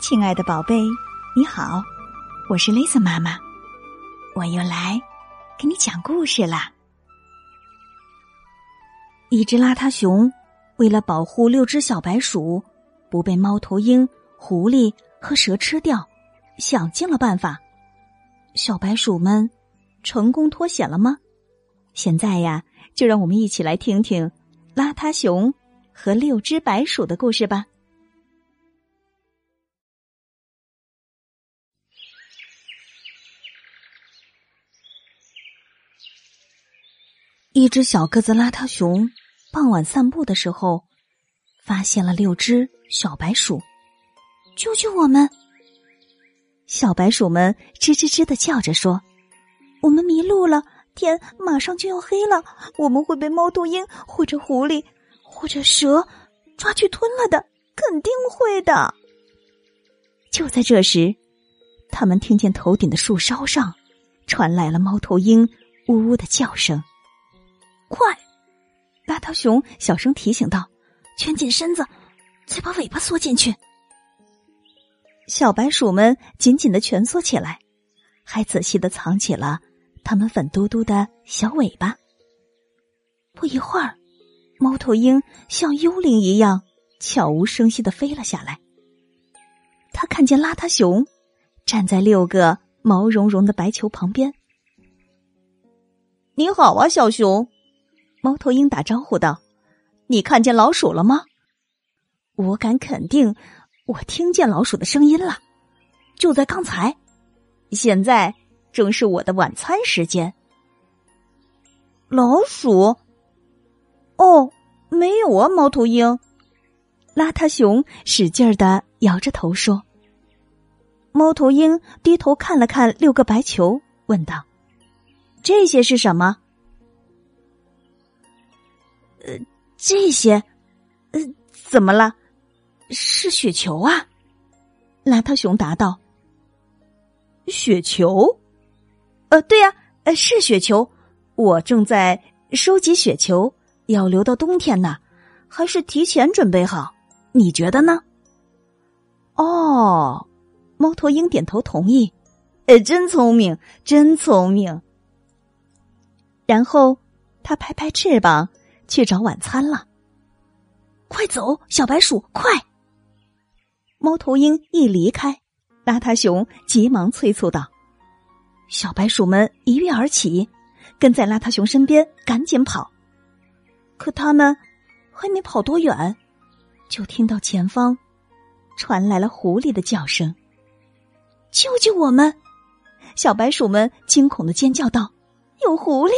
亲爱的宝贝，你好，我是 Lisa 妈妈，我又来给你讲故事啦。一只邋遢熊为了保护六只小白鼠不被猫头鹰、狐狸和蛇吃掉，想尽了办法。小白鼠们成功脱险了吗？现在呀，就让我们一起来听听邋遢熊和六只白鼠的故事吧。一只小个子邋遢熊傍晚散步的时候，发现了六只小白鼠，救救我们！小白鼠们吱吱吱的叫着说：“我们迷路了，天马上就要黑了，我们会被猫头鹰或者狐狸或者蛇抓去吞了的，肯定会的。”就在这时，他们听见头顶的树梢上传来了猫头鹰呜呜的叫声。快！邋遢熊小声提醒道：“蜷紧身子，再把尾巴缩进去。”小白鼠们紧紧的蜷缩起来，还仔细的藏起了它们粉嘟嘟的小尾巴。不一会儿，猫头鹰像幽灵一样悄无声息的飞了下来。他看见邋遢熊站在六个毛茸茸的白球旁边。“你好啊，小熊。”猫头鹰打招呼道：“你看见老鼠了吗？”我敢肯定，我听见老鼠的声音了，就在刚才。现在正是我的晚餐时间。老鼠？哦，没有啊，猫头鹰。邋遢熊使劲儿的摇着头说。猫头鹰低头看了看六个白球，问道：“这些是什么？”这些，呃，怎么了？是雪球啊！邋遢熊答道：“雪球？呃，对呀，呃，是雪球。我正在收集雪球，要留到冬天呢，还是提前准备好？你觉得呢？”哦，猫头鹰点头同意。呃，真聪明，真聪明。然后他拍拍翅膀。去找晚餐了，快走，小白鼠，快！猫头鹰一离开，邋遢熊急忙催促道：“小白鼠们一跃而起，跟在邋遢熊身边，赶紧跑。可他们还没跑多远，就听到前方传来了狐狸的叫声：‘救救我们！’小白鼠们惊恐的尖叫道：‘有狐狸！’！”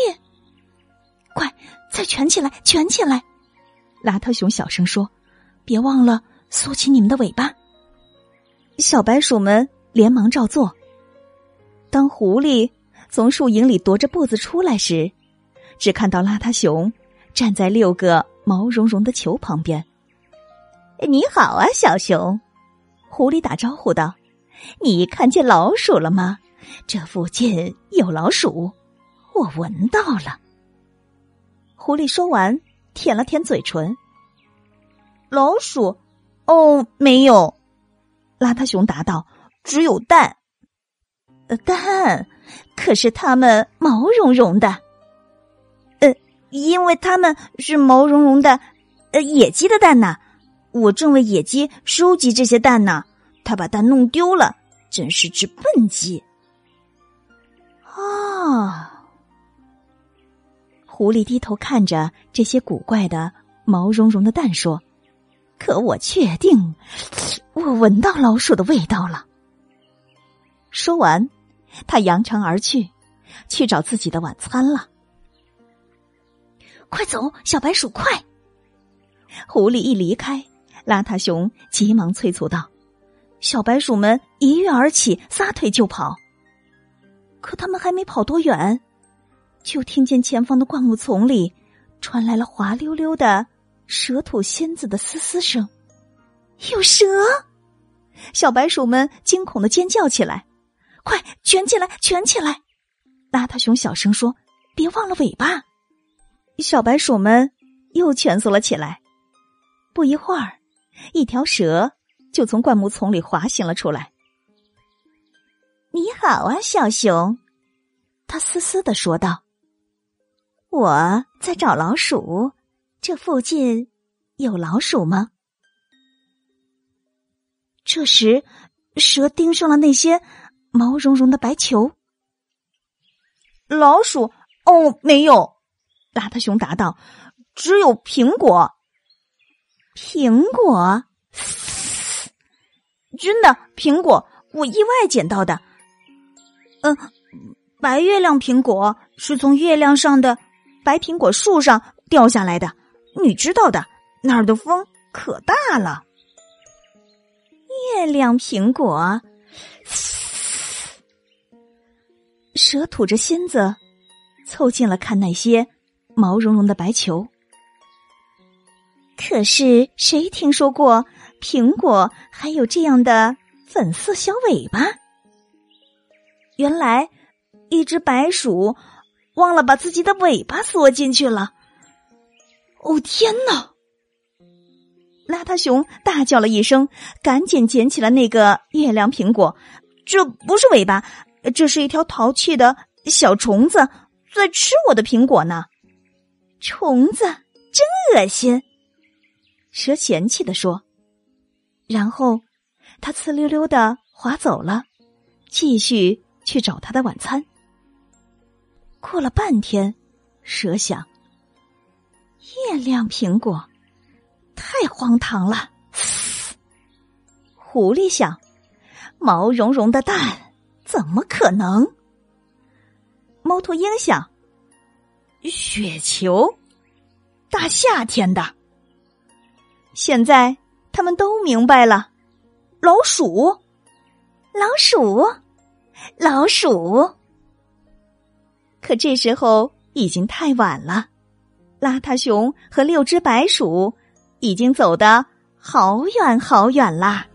再蜷起来，蜷起来！邋遢熊小声说：“别忘了缩起你们的尾巴。”小白鼠们连忙照做。当狐狸从树影里踱着步子出来时，只看到邋遢熊站在六个毛茸茸的球旁边。“你好啊，小熊！”狐狸打招呼道，“你看见老鼠了吗？这附近有老鼠，我闻到了。”狐狸说完，舔了舔嘴唇。老鼠？哦，没有。邋遢熊答道：“只有蛋。”蛋？可是它们毛茸茸的。呃，因为它们是毛茸茸的，呃，野鸡的蛋呢。我正为野鸡收集这些蛋呢，它把蛋弄丢了，真是只笨鸡。啊。狐狸低头看着这些古怪的毛茸茸的蛋，说：“可我确定，我闻到老鼠的味道了。”说完，他扬长而去，去找自己的晚餐了。快走，小白鼠，快！狐狸一离开，邋遢熊急忙催促道：“小白鼠们一跃而起，撒腿就跑。可他们还没跑多远。”就听见前方的灌木丛里传来了滑溜溜的蛇吐仙子的嘶嘶声，有蛇！小白鼠们惊恐的尖叫起来：“快卷起来，卷起来！”邋遢熊小声说：“别忘了尾巴。”小白鼠们又蜷缩了起来。不一会儿，一条蛇就从灌木丛里滑行了出来。“你好啊，小熊。”他嘶嘶的说道。“我在找老鼠，这附近有老鼠吗？”这时，蛇盯上了那些毛茸茸的白球。老鼠？哦，没有。邋遢熊答道：“只有苹果。”苹果？真的苹果？我意外捡到的。嗯，白月亮苹果是从月亮上的白苹果树上掉下来的。你知道的，那儿的风可大了。月亮苹果，蛇吐着芯子，凑近了看那些毛茸茸的白球。可是谁听说过苹果还有这样的粉色小尾巴？原来，一只白鼠忘了把自己的尾巴缩进去了。哦天哪！邋遢熊大叫了一声，赶紧捡起了那个月亮苹果。这不是尾巴，这是一条淘气的小虫子在吃我的苹果呢。虫子真恶心，蛇嫌弃的说。然后，他呲溜溜的滑走了，继续去找他的晚餐。过了半天，蛇想：月亮苹果。太荒唐了！狐狸想：毛茸茸的蛋怎么可能？猫头鹰想：雪球，大夏天的。现在他们都明白了：老鼠，老鼠，老鼠。可这时候已经太晚了，邋遢熊和六只白鼠。已经走得好远好远啦！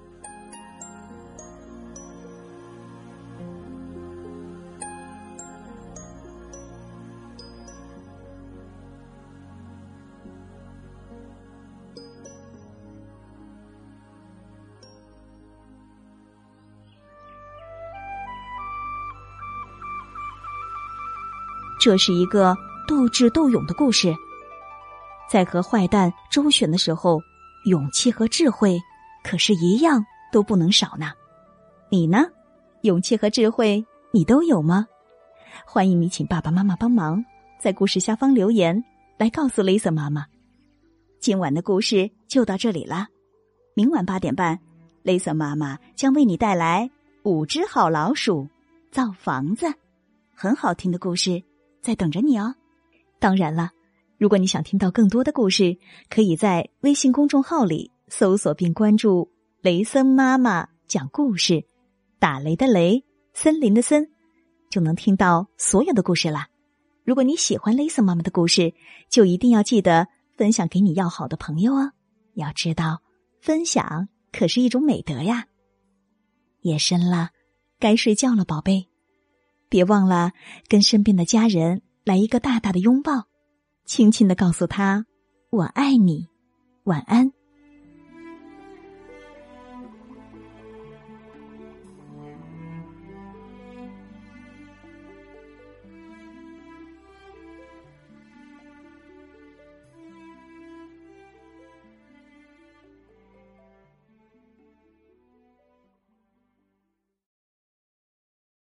这是一个斗智斗勇的故事。在和坏蛋周旋的时候，勇气和智慧可是一样都不能少呢。你呢？勇气和智慧你都有吗？欢迎你请爸爸妈妈帮忙，在故事下方留言来告诉 Lisa 妈妈。今晚的故事就到这里啦，明晚八点半，，Lisa 妈妈将为你带来五只好老鼠造房子，很好听的故事在等着你哦。当然了。如果你想听到更多的故事，可以在微信公众号里搜索并关注“雷森妈妈讲故事”，打雷的雷，森林的森，就能听到所有的故事啦。如果你喜欢雷森妈妈的故事，就一定要记得分享给你要好的朋友哦。要知道，分享可是一种美德呀。夜深了，该睡觉了，宝贝，别忘了跟身边的家人来一个大大的拥抱。轻轻的告诉他：“我爱你，晚安。”